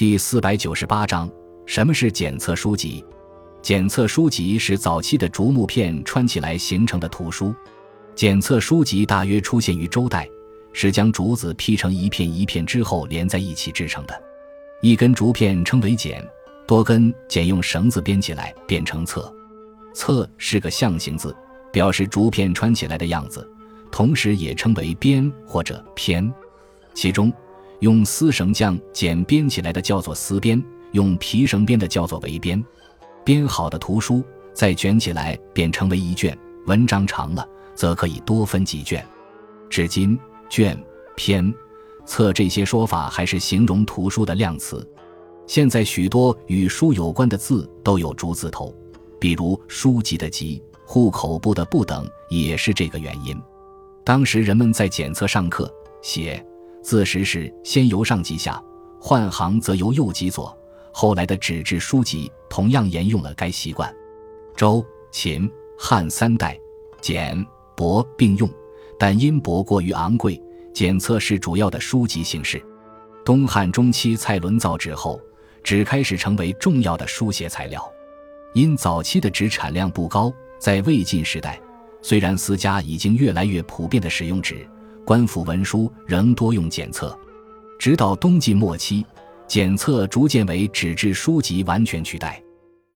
第四百九十八章：什么是检测书籍？检测书籍是早期的竹木片穿起来形成的图书。检测书籍大约出现于周代，是将竹子劈成一片一片之后连在一起制成的。一根竹片称为简，多根简用绳子编起来变成册。册是个象形字，表示竹片穿起来的样子，同时也称为编或者篇。其中，用丝绳将剪编起来的叫做丝编，用皮绳编的叫做围编。编好的图书再卷起来便成为一卷。文章长了，则可以多分几卷。至今，卷、篇。册这些说法还是形容图书的量词。现在许多与书有关的字都有竹字头，比如书籍的“籍”、户口簿的“簿”等，也是这个原因。当时人们在检测上课写字时是先由上及下，换行则由右及左。后来的纸质书籍同样沿用了该习惯。周、秦、汉三代简、帛并用，但因帛过于昂贵。检测是主要的书籍形式。东汉中期，蔡伦造纸后，纸开始成为重要的书写材料。因早期的纸产量不高，在魏晋时代，虽然私家已经越来越普遍的使用纸，官府文书仍多用检测。直到东晋末期，检测逐渐为纸质书籍完全取代。